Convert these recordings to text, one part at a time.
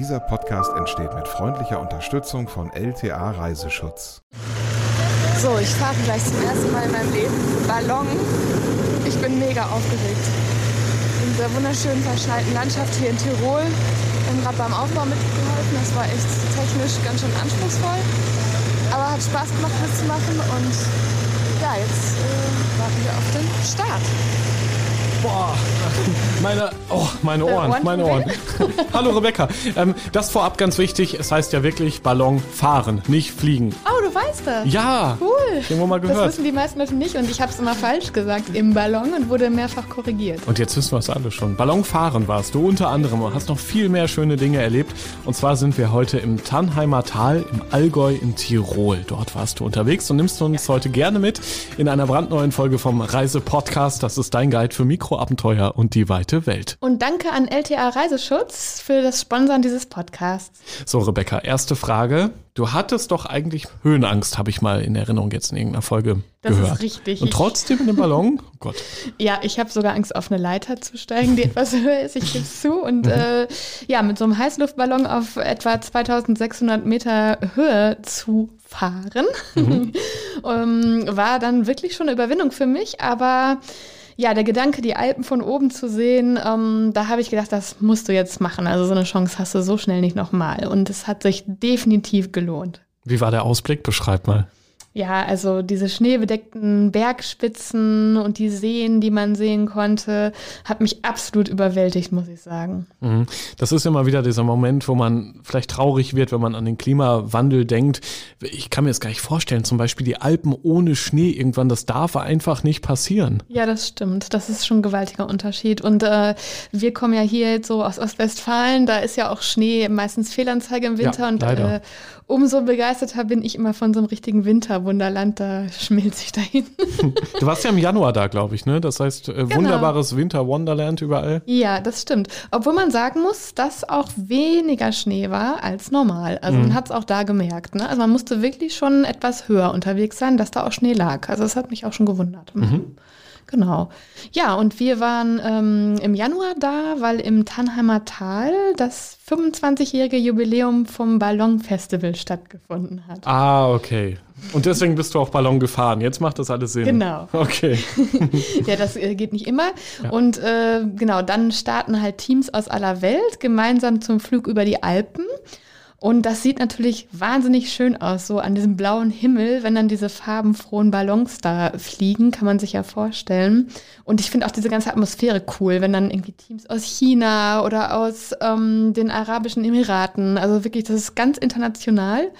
Dieser Podcast entsteht mit freundlicher Unterstützung von LTA Reiseschutz. So, ich fahre gleich zum ersten Mal in meinem Leben Ballon. Ich bin mega aufgeregt. In dieser wunderschönen verschneiten Landschaft hier in Tirol. Wir haben gerade beim Aufbau mitgeholfen. Das war echt technisch ganz schön anspruchsvoll. Aber hat Spaß gemacht mitzumachen und ja, jetzt äh, warten wir auf den Start. Boah, meine, oh, meine Ohren, meine Ohren. Hallo Rebecca. Ähm, das vorab ganz wichtig, es heißt ja wirklich Ballon fahren, nicht fliegen. Oh, du weißt das. Ja, Cool. irgendwo mal Das gehört. wissen die meisten Leute nicht und ich habe es immer falsch gesagt im Ballon und wurde mehrfach korrigiert. Und jetzt wissen wir es alle schon. Ballon fahren warst du unter anderem und hast noch viel mehr schöne Dinge erlebt. Und zwar sind wir heute im Tannheimer Tal im Allgäu in Tirol. Dort warst du unterwegs und nimmst uns heute gerne mit in einer brandneuen Folge vom Reise-Podcast. Das ist dein Guide für Mikroabenteuer und die weite Welt. Und danke an LTA Reiseschutz für das Sponsern dieses Podcasts. So, Rebecca, erste Frage. Du hattest doch eigentlich Höhenangst, habe ich mal in Erinnerung jetzt in irgendeiner Folge Das ist gehört. richtig. Und trotzdem in dem Ballon? Oh Gott. Ja, ich habe sogar Angst, auf eine Leiter zu steigen, die etwas höher ist. Ich gebe es zu. Und äh, ja, mit so einem Heißluftballon auf etwa 2600 Meter Höhe zu fahren, ähm, war dann wirklich schon eine Überwindung für mich. Aber ja, der Gedanke, die Alpen von oben zu sehen, ähm, da habe ich gedacht, das musst du jetzt machen. Also so eine Chance hast du so schnell nicht nochmal. Und es hat sich definitiv gelohnt. Wie war der Ausblick? Beschreib mal. Ja, also diese schneebedeckten Bergspitzen und die Seen, die man sehen konnte, hat mich absolut überwältigt, muss ich sagen. Mhm. Das ist immer wieder dieser Moment, wo man vielleicht traurig wird, wenn man an den Klimawandel denkt. Ich kann mir das gar nicht vorstellen, zum Beispiel die Alpen ohne Schnee irgendwann, das darf einfach nicht passieren. Ja, das stimmt. Das ist schon ein gewaltiger Unterschied. Und äh, wir kommen ja hier jetzt so aus Ostwestfalen, da ist ja auch Schnee meistens Fehlanzeige im Winter. Ja, und äh, umso begeisterter bin ich immer von so einem richtigen Winterwunderland. Da schmilzt ich dahin. Du warst ja im Januar da, glaube ich, ne? Das heißt, äh, wunderbares Winter-Wonderland überall. Ja, das stimmt. Obwohl man sagen muss, dass auch weniger Schnee war als normal. Also Mhm. man hat es auch da gemerkt. Ne? Also man musste wirklich schon etwas höher unterwegs sein, dass da auch Schnee lag. Also das hat mich auch schon gewundert. Mhm. Genau. Ja, und wir waren ähm, im Januar da, weil im Tannheimer Tal das 25-jährige Jubiläum vom Ballonfestival stattgefunden hat. Ah, okay. Und deswegen bist du auch Ballon gefahren. Jetzt macht das alles Sinn. Genau. Okay. Ja, das äh, geht nicht immer. Und äh, genau, dann starten halt Teams aus aller Welt gemeinsam zum Flug über die Alpen. Und das sieht natürlich wahnsinnig schön aus, so an diesem blauen Himmel, wenn dann diese farbenfrohen Ballons da fliegen, kann man sich ja vorstellen. Und ich finde auch diese ganze Atmosphäre cool, wenn dann irgendwie Teams aus China oder aus ähm, den Arabischen Emiraten, also wirklich, das ist ganz international.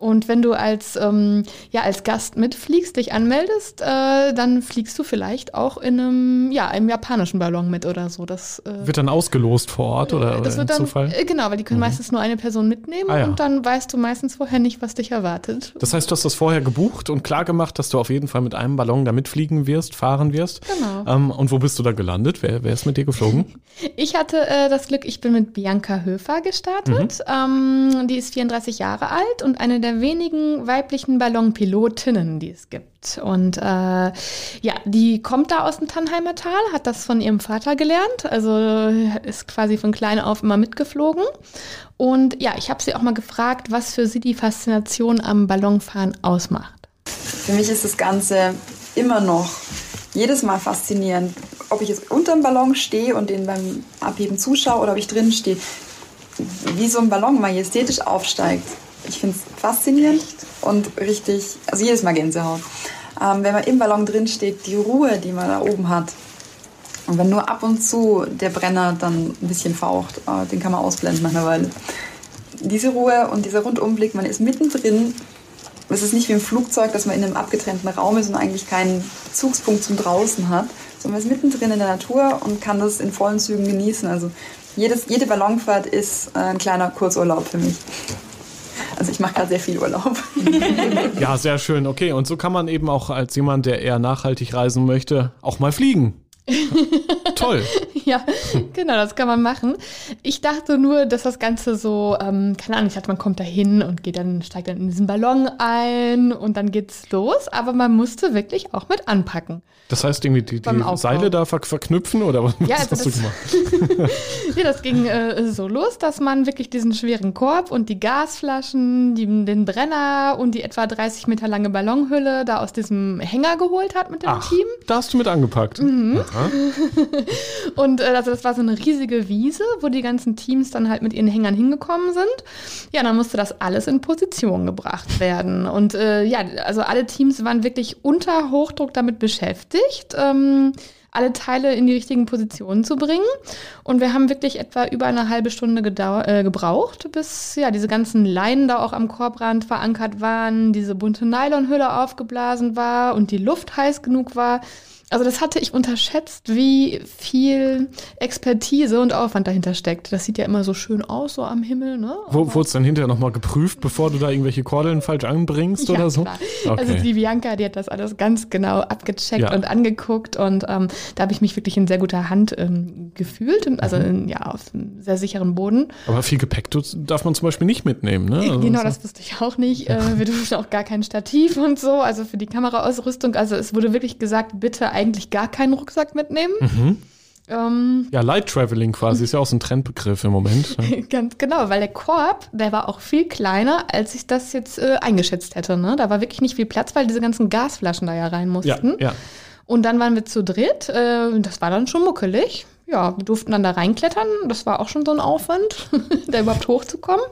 Und wenn du als, ähm, ja, als Gast mitfliegst, dich anmeldest, äh, dann fliegst du vielleicht auch in einem, ja, einem japanischen Ballon mit oder so. Das, äh, Wird dann ausgelost vor Ort oder, oder das im wird dann, Zufall? äh, genau, weil die können meistens nur eine Person mitnehmen Ah, ja. und dann weißt du meistens vorher nicht, was dich erwartet. Das heißt, du hast das vorher gebucht und klar gemacht, dass du auf jeden Fall mit einem Ballon da mitfliegen wirst, fahren wirst. Genau. Ähm, und wo bist du da gelandet? Wer, wer ist mit dir geflogen? Ich hatte äh, das Glück, ich bin mit Bianca Höfer gestartet. Ähm, die ist 34 Jahre alt und eine der wenigen weiblichen Ballonpilotinnen, die es gibt. Und äh, ja, die kommt da aus dem Tannheimer Tal, hat das von ihrem Vater gelernt, also ist quasi von klein auf immer mitgeflogen. Und ja, ich habe sie auch mal gefragt, was für sie die Faszination am Ballonfahren ausmacht. Für mich ist das Ganze immer noch jedes Mal faszinierend, ob ich jetzt unter dem Ballon stehe und den beim Abheben zuschaue oder ob ich drin stehe, wie so ein Ballon majestätisch aufsteigt. Ich finde es faszinierend und richtig, also jedes Mal Gänsehaut. Ähm, wenn man im Ballon drin steht, die Ruhe, die man da oben hat. Und wenn nur ab und zu der Brenner dann ein bisschen faucht, äh, den kann man ausblenden nach einer Weile. Diese Ruhe und dieser Rundumblick, man ist mittendrin es ist nicht wie im Flugzeug, dass man in einem abgetrennten Raum ist und eigentlich keinen Bezugspunkt zum Draußen hat, sondern man ist mittendrin in der Natur und kann das in vollen Zügen genießen. Also jedes, jede Ballonfahrt ist äh, ein kleiner Kurzurlaub für mich. Also ich mache gerade sehr viel Urlaub. Ja, sehr schön. Okay, und so kann man eben auch als jemand, der eher nachhaltig reisen möchte, auch mal fliegen. toll. ja, genau, das kann man machen. Ich dachte nur, dass das Ganze so, ähm, keine Ahnung, ich dachte, man kommt da hin und geht dann, steigt dann in diesen Ballon ein und dann geht's los. Aber man musste wirklich auch mit anpacken. Das heißt irgendwie die, die Seile da ver verknüpfen oder was ja, also hast das, du gemacht? ja, das ging äh, so los, dass man wirklich diesen schweren Korb und die Gasflaschen, die, den Brenner und die etwa 30 Meter lange Ballonhülle da aus diesem Hänger geholt hat mit dem Ach, Team. Da hast du mit angepackt. Mhm. und äh, also das war so eine riesige Wiese, wo die ganzen Teams dann halt mit ihren Hängern hingekommen sind. Ja, dann musste das alles in Position gebracht werden. Und äh, ja, also alle Teams waren wirklich unter Hochdruck damit beschäftigt ähm, alle Teile in die richtigen Positionen zu bringen. Und wir haben wirklich etwa über eine halbe Stunde äh, gebraucht, bis ja diese ganzen Leinen da auch am Korbrand verankert waren, diese bunte Nylonhülle aufgeblasen war und die Luft heiß genug war. Also das hatte ich unterschätzt, wie viel Expertise und Aufwand dahinter steckt. Das sieht ja immer so schön aus, so am Himmel. Ne? Wo, wurde es dann hinterher nochmal geprüft, bevor du da irgendwelche Kordeln falsch anbringst ja, oder so? Klar. Okay. Also die Bianca, die hat das alles ganz genau abgecheckt ja. und angeguckt und ähm, da habe ich mich wirklich in sehr guter Hand ähm, gefühlt, also mhm. in, ja, auf einem sehr sicheren Boden. Aber viel Gepäck darf man zum Beispiel nicht mitnehmen, ne? Also genau, das wusste ich auch nicht. Äh, wir durften auch gar kein Stativ und so, also für die Kameraausrüstung. Also es wurde wirklich gesagt, bitte eigentlich gar keinen Rucksack mitnehmen. Mhm. Ähm, ja, Light Traveling quasi ist ja auch so ein Trendbegriff im Moment. Ne? Ganz genau, weil der Korb, der war auch viel kleiner, als ich das jetzt äh, eingeschätzt hätte. Ne? Da war wirklich nicht viel Platz, weil diese ganzen Gasflaschen da ja rein mussten. Ja, ja. Und dann waren wir zu dritt. Äh, das war dann schon muckelig. Ja, wir durften dann da reinklettern. Das war auch schon so ein Aufwand, da überhaupt hochzukommen.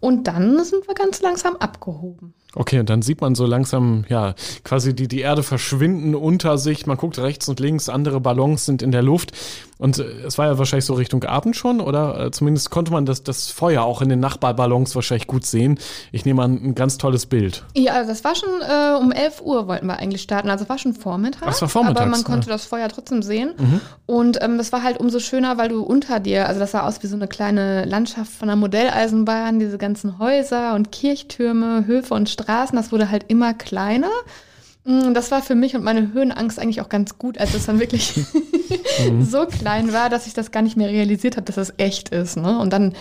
Und dann sind wir ganz langsam abgehoben. Okay, und dann sieht man so langsam, ja, quasi die, die Erde verschwinden unter sich. Man guckt rechts und links, andere Ballons sind in der Luft. Und äh, es war ja wahrscheinlich so Richtung Abend schon, oder? Äh, zumindest konnte man das, das Feuer auch in den Nachbarballons wahrscheinlich gut sehen. Ich nehme an, ein ganz tolles Bild. Ja, also das war schon äh, um 11 Uhr wollten wir eigentlich starten. Also es war schon Vormittag. Das war Vormittag. Aber man konnte ja. das Feuer trotzdem sehen. Mhm. Und ähm, das war halt umso schöner, weil du unter dir, also das sah aus wie so eine kleine Landschaft von einer Modelleisenbahn, diese ganzen Häuser und Kirchtürme, Höfe und Straßen, das wurde halt immer kleiner. Mm, das war für mich und meine Höhenangst eigentlich auch ganz gut, als es dann wirklich mhm. so klein war, dass ich das gar nicht mehr realisiert habe, dass das echt ist. Ne? Und dann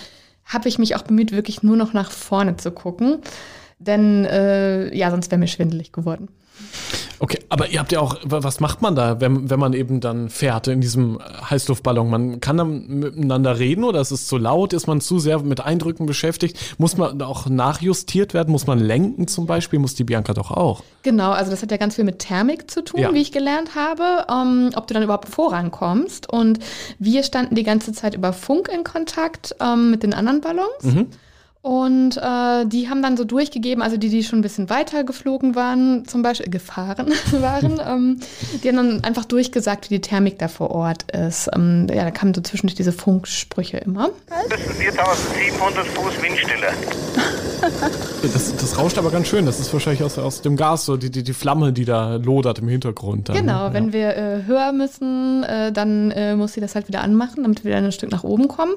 habe ich mich auch bemüht, wirklich nur noch nach vorne zu gucken. Denn äh, ja, sonst wäre mir schwindelig geworden. Okay, aber ihr habt ja auch, was macht man da, wenn, wenn man eben dann fährt in diesem Heißluftballon? Man kann dann miteinander reden oder ist es zu laut? Ist man zu sehr mit Eindrücken beschäftigt? Muss man auch nachjustiert werden? Muss man lenken zum Beispiel? Muss die Bianca doch auch? Genau, also das hat ja ganz viel mit Thermik zu tun, ja. wie ich gelernt habe, ähm, ob du dann überhaupt vorankommst. Und wir standen die ganze Zeit über Funk in Kontakt ähm, mit den anderen Ballons. Mhm. Und äh, die haben dann so durchgegeben, also die, die schon ein bisschen weiter geflogen waren, zum Beispiel äh, gefahren waren, ähm, die haben dann einfach durchgesagt, wie die Thermik da vor Ort ist. Ähm, ja, da kamen so zwischendurch diese Funksprüche immer. Das sind 4700 Fuß Windstille. Das, das, rauscht aber ganz schön. Das ist wahrscheinlich aus, aus dem Gas, so die, die, die Flamme, die da lodert im Hintergrund. Dann, genau, ja. wenn wir äh, höher müssen, äh, dann äh, muss sie das halt wieder anmachen, damit wir dann ein Stück nach oben kommen.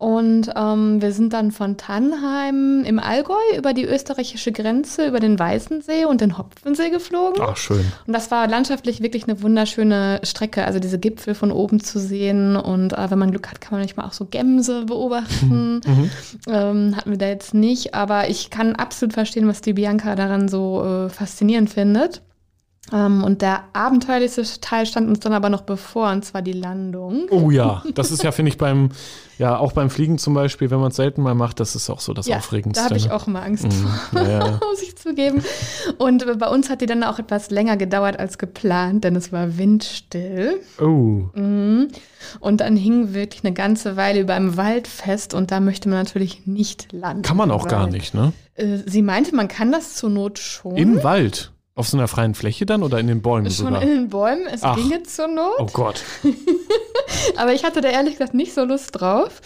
Und ähm, wir sind dann von Tannheim im Allgäu über die österreichische Grenze, über den Weißensee und den Hopfensee geflogen. Ach, schön. Und das war landschaftlich wirklich eine wunderschöne Strecke, also diese Gipfel von oben zu sehen. Und äh, wenn man Glück hat, kann man manchmal auch so Gämse beobachten. Mhm. Ähm, hatten wir da jetzt nicht, aber ich kann absolut verstehen, was die Bianca daran so äh, faszinierend findet. Ähm, und der abenteuerlichste Teil stand uns dann aber noch bevor, und zwar die Landung. Oh ja, das ist ja, finde ich, beim, ja, auch beim Fliegen zum Beispiel, wenn man es selten mal macht, das ist auch so das ja, Aufregendste. Da habe ich ne? auch immer Angst mhm. vor, ja. muss ich zugeben. Und bei uns hat die dann auch etwas länger gedauert als geplant, denn es war windstill. Oh. Mhm. Und dann hing wirklich eine ganze Weile über einem Wald fest und da möchte man natürlich nicht landen. Kann man auch gar nicht, ne? Äh, sie meinte, man kann das zur Not schon. Im Wald? Auf so einer freien Fläche dann oder in den Bäumen Schon sogar? in den Bäumen. Es Ach. ginge zur Not. Oh Gott. Aber ich hatte da ehrlich gesagt nicht so Lust drauf.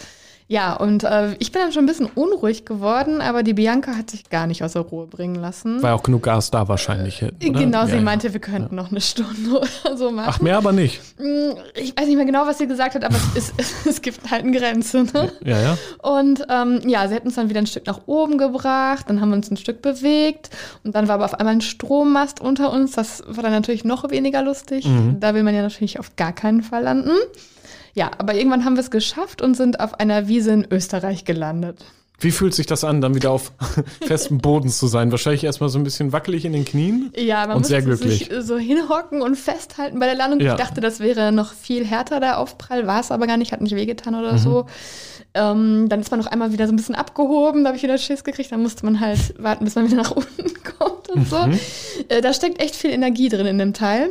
Ja, und äh, ich bin dann schon ein bisschen unruhig geworden, aber die Bianca hat sich gar nicht aus der Ruhe bringen lassen. War auch genug Gas da wahrscheinlich. Oder? Genau, ja, sie ja. meinte, wir könnten noch eine Stunde oder so machen. Ach, mehr aber nicht. Mm, Ich weiß nicht mehr genau, was sie gesagt hat, aber es, ist, es gibt halt eine Grenze. Ne? Ja, ja. Und ähm, ja, sie hat uns dann wieder ein Stück nach oben gebracht, dann haben wir uns ein Stück bewegt und dann war aber auf einmal ein Strommast unter uns. Das war dann natürlich noch weniger lustig. Da will man ja natürlich auf gar keinen Fall landen. Ja, aber irgendwann haben wir es geschafft und sind auf einer Wiese in Österreich gelandet. Wie fühlt sich das an, dann wieder auf festem Boden zu sein? Wahrscheinlich erstmal so ein bisschen wackelig in den Knien. Ja, man Und sehr glücklich. sich so hinhocken und festhalten bei der Landung. Ja. Ich dachte, das wäre noch viel härter, der Aufprall. War es aber gar nicht, hat nicht wehgetan oder Mhm. so. Ähm, dann ist man noch einmal wieder so ein bisschen abgehoben, da habe ich wieder Schiss gekriegt. Dann musste man halt warten, bis man wieder nach unten kommt und so. Mhm. Äh, da steckt echt viel Energie drin in dem Teil.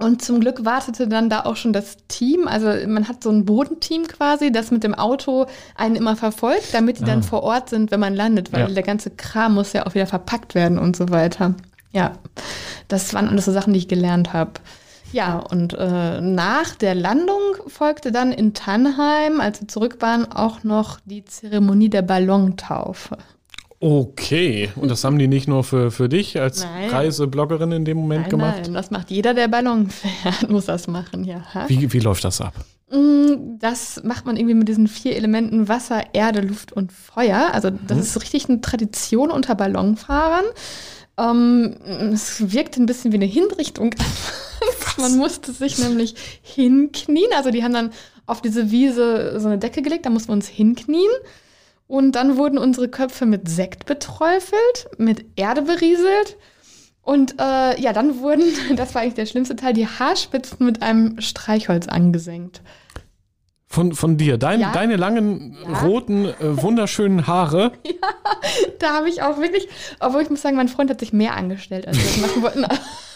Und zum Glück wartete dann da auch schon das Team. Also man hat so ein Bodenteam quasi, das mit dem Auto einen immer verfolgt, damit die dann vor Ort sind, wenn man landet, weil Ah. Ja. der ganze Kram muss ja auch wieder verpackt werden und so weiter. Ja, das waren alles so Sachen, die ich gelernt habe. Ja, und äh, nach der Landung folgte dann in Tannheim, als wir zurück waren, auch noch die Zeremonie der Ballontaufe. Okay. Und das haben die nicht nur für, für dich als Nein. Reisebloggerin in dem Moment Nein, gemacht? nein, das macht jeder, der Ballon fährt, muss das machen, ja. Wie, wie läuft das ab? Mm, Das macht man irgendwie mit diesen vier Elementen Wasser, Erde, Luft und Feuer. Also das Mhm. ist richtig eine Tradition unter Ballonfahrern. Ähm, es wirkt ein bisschen wie eine Hinrichtung. man musste sich nämlich hinknien. Also die haben dann auf diese Wiese so eine Decke gelegt, da mussten wir uns hinknien. Und dann wurden unsere Köpfe mit Sekt beträufelt, mit Erde berieselt. Und äh, ja, dann wurden, das war eigentlich der schlimmste Teil, die Haarspitzen mit einem Streichholz angesenkt. Von, von dir, Dein, Ja. deine langen, Ja. roten, äh, wunderschönen Haare. Da habe ich auch wirklich, obwohl ich muss sagen, mein Freund hat sich mehr angestellt, als wir das machen wollten.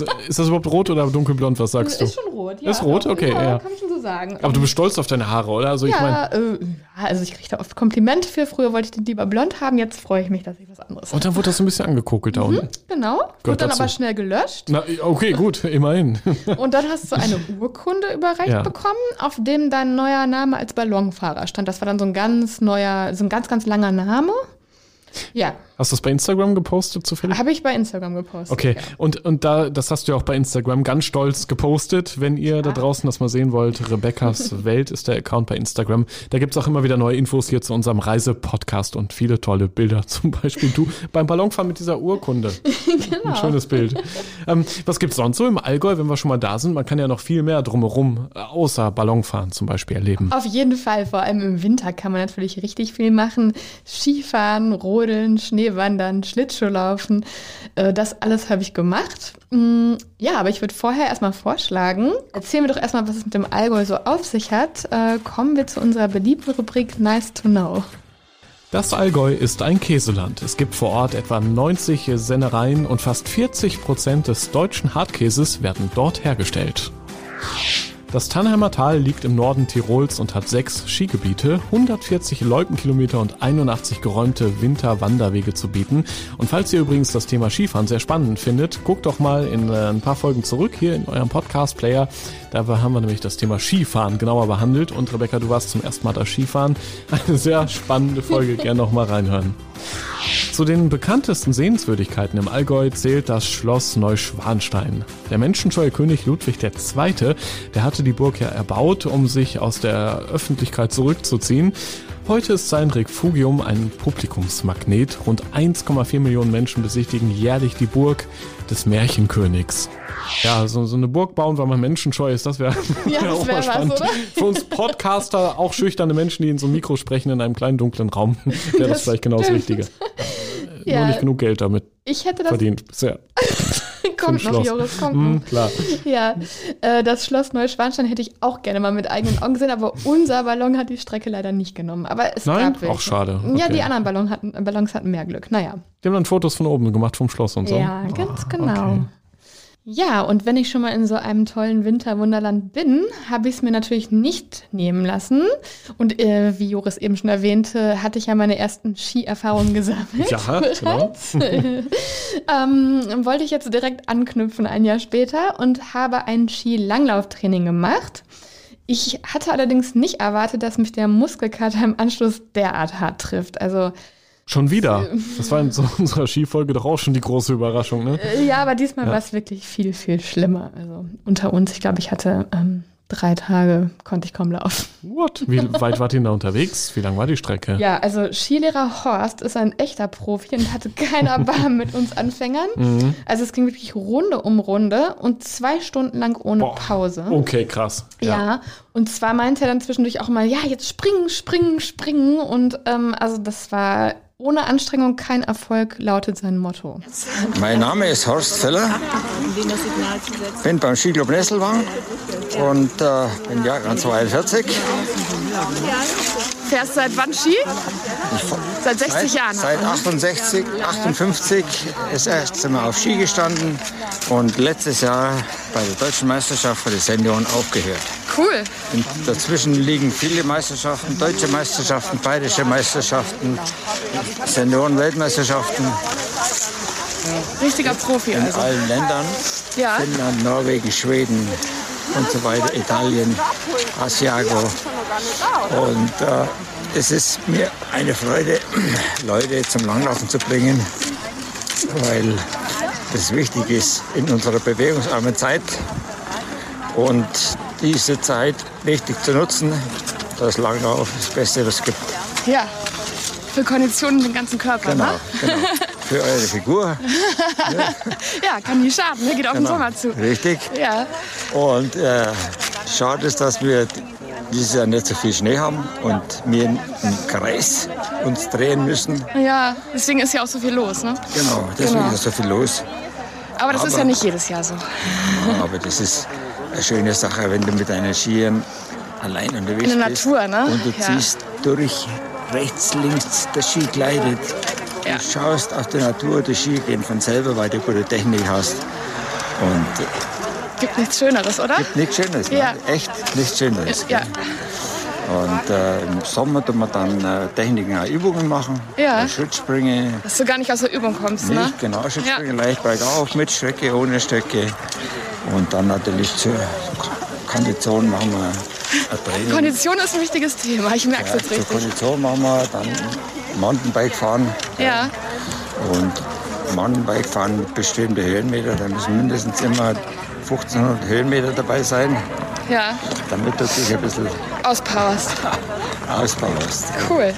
Ist das überhaupt rot oder dunkelblond? Was sagst du? Ist schon rot, ja. Ist rot? Okay, ja. Kann ich schon so sagen. Aber du bist stolz auf deine Haare, oder? Also ich meine, ja, äh, ja, also ich kriege da oft Komplimente für. Früher wollte ich den lieber blond haben, jetzt freue ich mich, dass ich was anderes habe. und dann wurde das so ein bisschen angekokelt da unten. Genau. Gehört Wird dann dazu. aber schnell gelöscht. Na, okay, gut, immerhin. Und dann hast du eine Urkunde überreicht Ja. bekommen, auf dem dein neuer Name als Ballonfahrer stand. Das war dann so ein ganz neuer, so ein ganz, ganz langer Name. Ja, Hast du das bei Instagram gepostet zufällig? habe ich bei Instagram gepostet. Okay, Ja. und, und da, das hast du ja auch bei Instagram ganz stolz gepostet. Wenn ihr da draußen das mal sehen wollt, Rebecca's Welt ist der Account bei Instagram. Da gibt's auch immer wieder neue Infos hier zu unserem Reisepodcast und viele tolle Bilder. Zum Beispiel du beim Ballonfahren mit dieser Urkunde. Genau. Ein schönes Bild. Ähm, was gibt's sonst so im Allgäu, wenn wir schon mal da sind? Man kann ja noch viel mehr drumherum, äh, außer Ballonfahren zum Beispiel, erleben. Auf jeden Fall, vor allem im Winter kann man natürlich richtig viel machen. Skifahren, Rodeln, Schneewandern, Schlittschuhlaufen. Äh, Das alles habe ich gemacht. Mm, Ja, aber ich würde vorher erstmal vorschlagen, erzählen wir doch erstmal, was es mit dem Allgäu so auf sich hat. Äh, Kommen wir zu unserer beliebten Rubrik Nice to Know. Das Allgäu ist ein Käseland. Es gibt vor Ort etwa 90 Sennereien und fast 40 Prozent des deutschen Hartkäses werden dort hergestellt. Das Tannheimer Tal liegt im Norden Tirols und hat sechs Skigebiete, 140 Loipenkilometer und 81 geräumte Winterwanderwege zu bieten. Und falls ihr übrigens das Thema Skifahren sehr spannend findet, guckt doch mal in äh, ein paar Folgen zurück hier in eurem Podcast-Player. Da haben wir nämlich das Thema Skifahren genauer behandelt. Und Rebecca, du warst zum ersten Mal da Skifahren. Eine sehr spannende Folge, gerne noch mal reinhören. Zu den bekanntesten Sehenswürdigkeiten im Allgäu zählt das Schloss Neuschwanstein. Der menschenscheue König Ludwig II., der hatte die Burg ja erbaut, um sich aus der Öffentlichkeit zurückzuziehen. Heute ist sein Refugium ein Publikumsmagnet. Rund 1,4 Millionen Menschen besichtigen jährlich die Burg des Märchenkönigs. Ja, so, so eine Burg bauen, weil man menschenscheu ist, das wäre Ja, wär auch wär mal was, spannend. oder? Für uns Podcaster, auch schüchterne Menschen, die in so ein Mikro sprechen in einem kleinen dunklen Raum, wäre das, Das vielleicht genau das. Richtige. Nur Ja, nicht genug Geld damit ich hätte das. verdient bisher. Kommt noch, Schloss. Joris, kommt noch. klar. Ja, äh, das Schloss Neuschwanstein hätte ich auch gerne mal mit eigenen Augen gesehen, aber unser Ballon hat die Strecke leider nicht genommen. Aber es Nein? gab welche. Auch schade. Ja, Okay. die anderen Ballon hatten, Ballons hatten mehr Glück. Naja. Die haben dann Fotos von oben gemacht vom Schloss und so. Ja, ganz Ah, genau. okay. Ja, und wenn ich schon mal in so einem tollen Winterwunderland bin, habe ich es mir natürlich nicht nehmen lassen. Und äh, wie Joris eben schon erwähnte, hatte ich ja meine ersten Skierfahrungen gesammelt. Ja, genau. ähm, wollte ich jetzt direkt anknüpfen ein Jahr später und habe ein Skilanglauftraining gemacht Ich hatte allerdings nicht erwartet, dass mich der Muskelkater im Anschluss derart hart trifft. Also Schon wieder. Das war in so unserer Skifolge doch auch schon die große Überraschung, ne? Äh, ja, aber diesmal ja. war es wirklich viel, viel schlimmer. Also unter uns, ich glaube, ich hatte ähm, drei Tage, konnte ich kaum laufen. What? Wie weit wart ihr da unterwegs? Wie lang war die Strecke? Ja, also Skilehrer Horst ist ein echter Profi und hatte keine Erbarmen mit uns Anfängern. Mhm. Also es ging wirklich Runde um Runde und zwei Stunden lang ohne Boah. Pause. Okay, krass. Ja. ja. und zwar meinte er dann zwischendurch auch mal, ja, jetzt springen, springen, springen. Und ähm, also das war ohne Anstrengung kein Erfolg lautet sein Motto. Mein Name ist Horst Feller. Bin beim Skiclub Nesselwang und äh, bin Jahrgang 42. Fährst seit wann Ski? Seit 60 seit, Jahren. Seit 68, 58 ist erst Mal auf Ski gestanden und letztes Jahr bei der Deutschen Meisterschaft für die Senioren aufgehört. Cool. Und dazwischen liegen viele Meisterschaften, deutsche Meisterschaften, bayerische Meisterschaften, Senioren-Weltmeisterschaften. Richtiger Profi in also. allen Ländern. Ja. Finnland, Norwegen, Schweden und so weiter, Italien, Asiago. Und äh, es ist mir eine Freude, Leute zum Langlaufen zu bringen, weil das wichtig ist in unserer bewegungsarmen Zeit. Und diese Zeit richtig zu nutzen, das Langlauf ist das Beste, was es gibt. Ja, für Konditionen den ganzen Körper, genau, ne? Genau, für eure Figur. ja, kann nie schaden, ne? geht auf genau. den Sommer zu. Richtig. Ja. Und äh, schade ist, dass wir dieses Jahr nicht so viel Schnee haben und wir im Kreis uns drehen müssen. Ja, deswegen ist ja auch so viel los, ne? Genau, deswegen genau. ist so viel los. Aber das aber, ist ja nicht jedes Jahr so. aber das ist eine schöne Sache, wenn du mit deinen Skiern allein unterwegs bist. In der bist Natur, ne? Und du ja. ziehst durch rechts, links, der Ski gleitet. Ja. Du schaust auf die Natur, die Ski gehen von selber, weil du gute Technik hast. Und äh, gibt nichts Schöneres, oder? Gibt nichts Schöneres, ja. echt nichts Schöneres. Ja. Und äh, im Sommer tun wir dann äh, Techniken, auch Übungen machen. Ja. Äh, Schrittspringen. Dass du gar nicht aus der Übung kommst, nicht, ne? Genau, Schrittspringen ja. leicht bergauf, mit Strecke, ohne Strecke. Und dann natürlich zur Kondition machen wir ein Training. Kondition ist ein wichtiges Thema, ich merke es ja, jetzt richtig. Zur Kondition machen wir dann Mountainbike fahren. Ja. Und Mountainbike fahren mit bestimmten Höhenmeter, da müssen mindestens immer 1500 Höhenmeter dabei sein. Ja. Damit du dich ein bisschen auspowerst. auspowerst. Cool.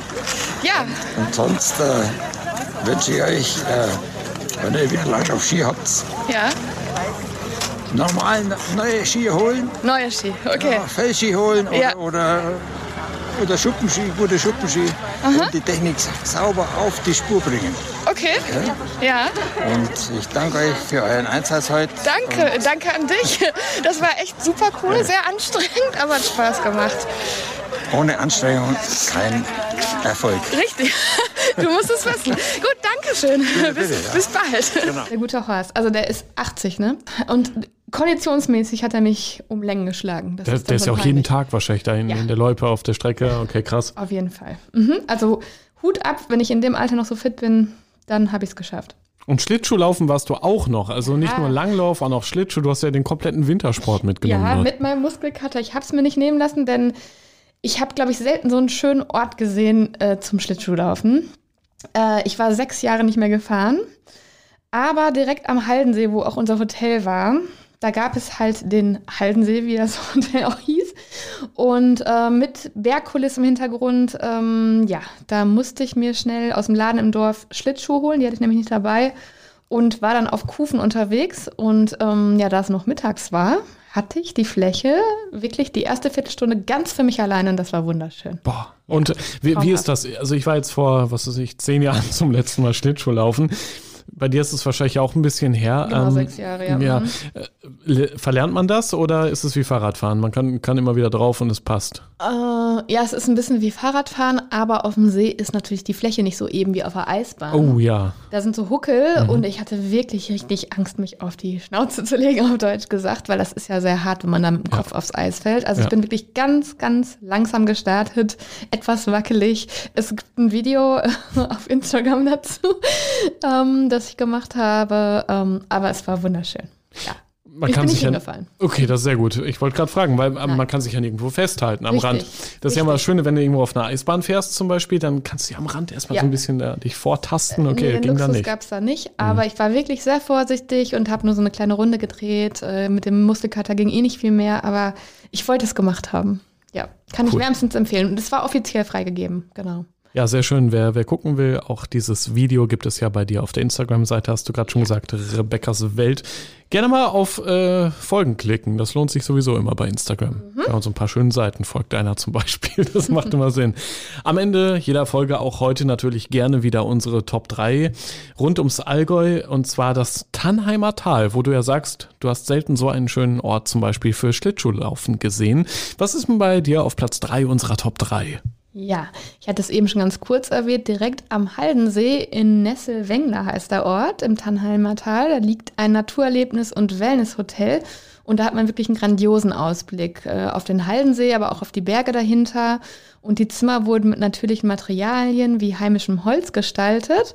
Ja. Und sonst äh, wünsche ich euch, äh, wenn ihr wieder lang auf Ski habt, ja. nochmal neue Ski holen. Neue Ski, okay. Ja, Fellski holen oder, ja. oder, oder Schuppenski, gute Schuppenski. Aha. Und die Technik sauber auf die Spur bringen. Okay. Ja. ja. Und ich danke euch für euren Einsatz heute. Danke, Und danke an dich. Das war echt super cool, ja. sehr anstrengend, aber hat Spaß gemacht. Ohne Anstrengung kein Erfolg. Richtig. Du musst es wissen. Gut, danke schön. Bitte, bis, bitte, ja. bis, bald. Genau. Der gute Horst, also der ist 80, ne? Und konditionsmäßig hat er mich um Längen geschlagen. Das der ist, der ist ja auch jeden Tag wahrscheinlich da in, ja. in der Loipe auf der Strecke. Okay, krass. Auf jeden Fall. Mhm. Also Hut ab, wenn ich in dem Alter noch so fit bin, dann habe ich es geschafft. Und Schlittschuhlaufen warst du auch noch. Also nicht ja. nur Langlauf, auch noch Schlittschuh. Du hast ja den kompletten Wintersport mitgenommen. Ja, mit meinem Muskelkater. Ich habe es mir nicht nehmen lassen, denn ich habe, glaube ich, selten so einen schönen Ort gesehen äh, zum Schlittschuhlaufen. Äh, ich war sechs Jahre nicht mehr gefahren. Aber direkt am Haldensee, wo auch unser Hotel war, da gab es halt den Haldensee, wie das Hotel auch hieß. Und äh, mit Bergkulisse im Hintergrund, ähm, ja, da musste ich mir schnell aus dem Laden im Dorf Schlittschuhe holen. Die hatte ich nämlich nicht dabei. Und war dann auf Kufen unterwegs. Und ähm, ja, da es noch mittags war, hatte ich die Fläche wirklich die erste Viertelstunde ganz für mich alleine und das war wunderschön. Boah. Und wie, wie ist das? Also ich war jetzt vor, was weiß ich, zehn Jahren zum letzten Mal Schlittschuh laufen. Bei dir ist es wahrscheinlich auch ein bisschen her. Genau, ähm, sechs Jahre, ja. ja. Mhm. Äh, verlernt man das oder ist es wie Fahrradfahren? Man kann, kann immer wieder drauf und es passt. Äh, ja, es ist ein bisschen wie Fahrradfahren, aber auf dem See ist natürlich die Fläche nicht so eben wie auf der Eisbahn. Oh ja. Da sind so Huckel mhm. und ich hatte wirklich richtig Angst, mich auf die Schnauze zu legen, auf Deutsch gesagt, weil das ist ja sehr hart, wenn man da mit dem Kopf ja. aufs Eis fällt. Also ja. ich bin wirklich ganz, ganz langsam gestartet, etwas wackelig. Es gibt ein Video auf Instagram dazu, ähm, das ich gemacht habe, ähm, aber es war wunderschön. Ja man ich kann bin sich nicht ja, hingefallen. Okay, das ist sehr gut. Ich wollte gerade fragen, weil ähm, man kann sich ja nirgendwo festhalten am Richtig, Rand. Das ist ja immer das. Schöne, wenn du irgendwo auf einer Eisbahn fährst zum Beispiel, dann kannst du ja am Rand erstmal Ja. so ein bisschen äh, dich vortasten. nee, Okay, den ging da Luxus nicht. Mhm. gab es da nicht, aber ich war wirklich sehr vorsichtig und habe nur so eine kleine Runde gedreht. Äh, mit dem Muskelkater ging eh nicht viel mehr, aber ich wollte es gemacht haben. Ja, kann ich Cool. wärmstens empfehlen. Und es war offiziell freigegeben, genau. Ja, sehr schön. Wer, wer gucken will, auch dieses Video gibt es ja bei dir auf der Instagram-Seite, hast du gerade schon gesagt, Rebecca's Welt. Gerne mal auf äh, Folgen klicken. Das lohnt sich sowieso immer bei Instagram. Ja, und so ein paar schönen Seiten folgt einer zum Beispiel. Das macht immer Sinn. Am Ende jeder Folge auch heute natürlich gerne wieder unsere Top 3 rund ums Allgäu und zwar das Tannheimer Tal, wo du ja sagst, du hast selten so einen schönen Ort zum Beispiel für Schlittschuhlaufen gesehen. Was ist denn bei dir auf Platz 3 unserer Top 3? Ja, ich hatte es eben schon ganz kurz erwähnt, direkt am Haldensee in Nessel-Wengler heißt der Ort im Tannheimer Tal. Da liegt ein Naturerlebnis- und Wellnesshotel und da hat man wirklich einen grandiosen Ausblick äh, auf den Haldensee, aber auch auf die Berge dahinter. Und die Zimmer wurden mit natürlichen Materialien wie heimischem Holz gestaltet.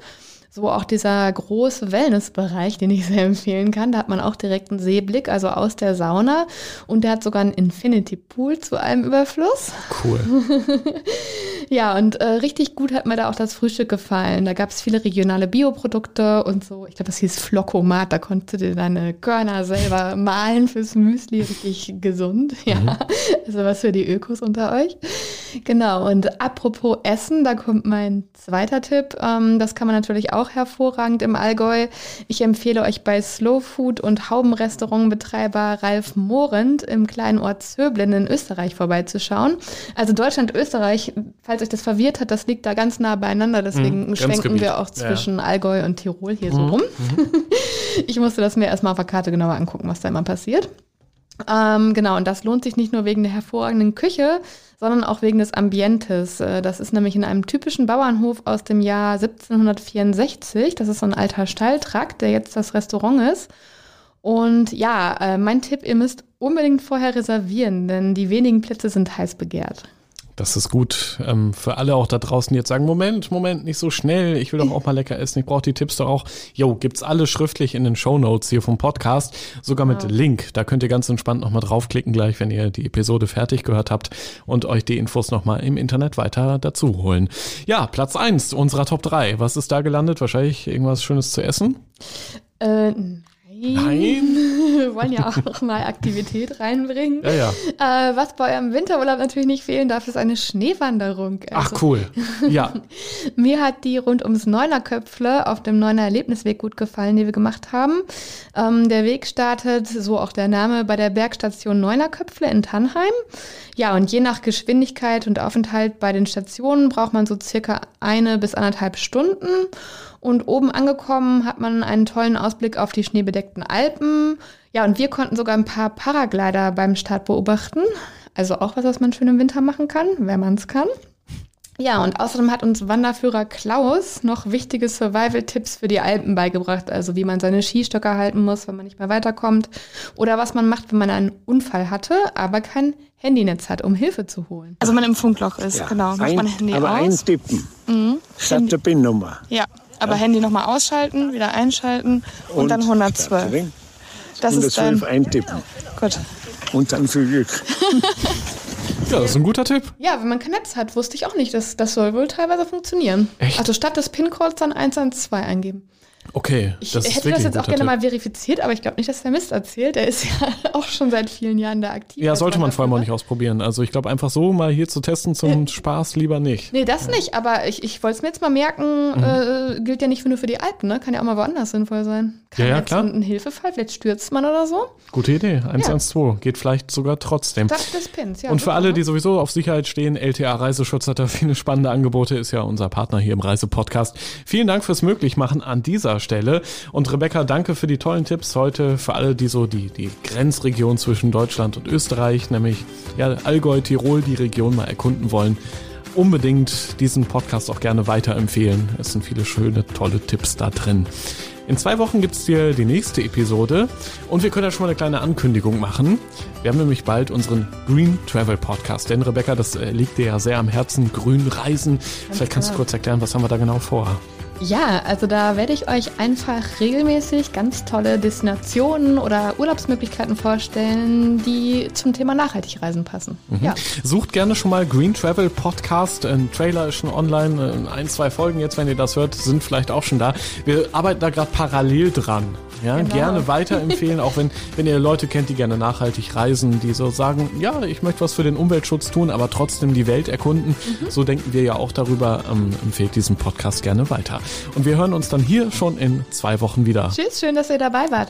So auch dieser große Wellnessbereich, den ich sehr empfehlen kann. Da hat man auch direkt einen Seeblick, also aus der Sauna. Und der hat sogar einen Infinity Pool zu allem Überfluss. Cool. Ja, und äh, richtig gut hat mir da auch das Frühstück gefallen. Da gab es viele regionale Bioprodukte und so. Ich glaube, das hieß Flockomat. Da konntest du dir deine Körner selber mahlen fürs Müsli. Richtig gesund. Ja, also was für die Ökos unter euch. Genau, und apropos Essen, da kommt mein zweiter Tipp. Ähm, das kann man natürlich auch hervorragend im Allgäu. Ich empfehle euch bei Slow Food und Haubenrestaurantbetreiber Ralf Mohrend im kleinen Ort Zöblen in Österreich vorbeizuschauen. Also Deutschland, Österreich, falls euch das verwirrt hat, das liegt da ganz nah beieinander. Deswegen Mhm, schwenken wir auch Ja. zwischen Allgäu und Tirol hier so rum. ich musste das mir erstmal auf der Karte genauer angucken, was da immer passiert. Ähm, genau, und das lohnt sich nicht nur wegen der hervorragenden Küche, sondern auch wegen des Ambientes. Äh, Das ist nämlich in einem typischen Bauernhof aus dem Jahr 1764. Das ist so ein alter Stalltrakt, der jetzt das Restaurant ist. Und ja, äh, mein Tipp, ihr müsst unbedingt vorher reservieren, denn die wenigen Plätze sind heiß begehrt. Das ist gut ähm, für alle auch da draußen, die jetzt sagen, Moment, Moment, nicht so schnell, ich will doch auch mal lecker essen, ich brauche die Tipps doch auch. Jo, gibt's alle schriftlich in den Shownotes hier vom Podcast, sogar mit Link. Da könnt ihr ganz entspannt nochmal draufklicken gleich, wenn ihr die Episode fertig gehört habt und euch die Infos nochmal im Internet weiter dazu holen. Ja, Platz eins unserer Top 3. Was ist da gelandet? Wahrscheinlich irgendwas Schönes zu essen? Äh, nein. Wir wollen ja auch mal Aktivität reinbringen. Ja, ja. Äh, was bei eurem Winterurlaub natürlich nicht fehlen darf, ist eine Schneewanderung. Ach Also, cool. Ja, Mir hat die rund ums Neunerköpfle auf dem Neuner Erlebnisweg gut gefallen, die wir gemacht haben. Ähm, der Weg startet, so auch der Name, bei der Bergstation Neunerköpfle in Tannheim. Ja, und je nach Geschwindigkeit und Aufenthalt bei den Stationen braucht man so circa eine bis anderthalb Stunden. Und oben angekommen hat man einen tollen Ausblick auf die schneebedeckten Alpen. Ja, und wir konnten sogar ein paar Paraglider beim Start beobachten. Also auch was, was man schön im Winter machen kann, wenn man es kann. Ja, und außerdem hat uns Wanderführer Klaus noch wichtige Survival-Tipps für die Alpen beigebracht. Also wie man seine Skistöcke halten muss, wenn man nicht mehr weiterkommt. Oder was man macht, wenn man einen Unfall hatte, aber kein Handynetz hat, um Hilfe zu holen. Also wenn man im Funkloch ist, Ja, genau. Macht ein, man Handy aber aus. eintippen. Statt der PIN-Nummer. Ja, aber Handy nochmal ausschalten, wieder einschalten und, dann 112. drin. Das ist dann 112 eintippen. gut. Und dann viel Glück. ja, das ist ein guter Tipp. Ja, wenn man kein Netz hat, wusste ich auch nicht. Das, das soll wohl teilweise funktionieren. Echt? Also statt des PIN-Codes dann 112 eingeben. Okay, Ich das ist hätte das jetzt auch gerne Tipp. mal verifiziert, aber ich glaube nicht, dass der Mist erzählt. Der ist ja auch schon seit vielen Jahren da aktiv. Ja, sollte man vor allem auch nicht ausprobieren. Also ich glaube, einfach so mal hier zu testen zum Spaß lieber nicht. Nee, das nicht, aber ich, ich wollte es mir jetzt mal merken, Mhm. äh, gilt ja nicht nur für die Alpen, ne? Kann ja auch mal woanders sinnvoll sein. Kann Ja, ja, jetzt klar. Ein Hilfefall, vielleicht stürzt man oder so. Gute Idee. 112 geht vielleicht sogar trotzdem. Das des Pins, ja. Und für alle, ne? die sowieso auf Sicherheit stehen, LTA Reiseschutz hat da viele spannende Angebote, ist ja unser Partner hier im Reisepodcast. Vielen Dank fürs Möglichmachen an dieser Stelle. Und Rebecca, danke für die tollen Tipps heute für alle, die so die, die Grenzregion zwischen Deutschland und Österreich, nämlich ja, Allgäu, Tirol, die Region mal erkunden wollen. Unbedingt diesen Podcast auch gerne weiterempfehlen. Es sind viele schöne, tolle Tipps da drin. In zwei Wochen gibt's hier die nächste Episode und wir können ja schon mal eine kleine Ankündigung machen. Wir haben nämlich bald unseren Green Travel Podcast. Denn Rebecca, das äh, liegt dir ja sehr am Herzen, grün reisen. Vielleicht kannst du kurz erklären, was haben wir da genau vor? Ja, also da werde ich euch einfach regelmäßig ganz tolle Destinationen oder Urlaubsmöglichkeiten vorstellen, die zum Thema Nachhaltigreisen passen. Mhm. Ja. Sucht gerne schon mal Green Travel Podcast. Ein Trailer ist schon online. Ein, zwei Folgen jetzt, wenn ihr das hört, sind vielleicht auch schon da. Wir arbeiten da gerade parallel dran. Ja, genau. gerne weiterempfehlen, auch wenn, wenn ihr Leute kennt, die gerne nachhaltig reisen, die so sagen, ja, ich möchte was für den Umweltschutz tun, aber trotzdem die Welt erkunden. Mhm. So denken wir ja auch darüber. Ähm, empfehlt diesen Podcast gerne weiter. Und wir hören uns dann hier schon in zwei Wochen wieder. Tschüss, schön, dass ihr dabei wart.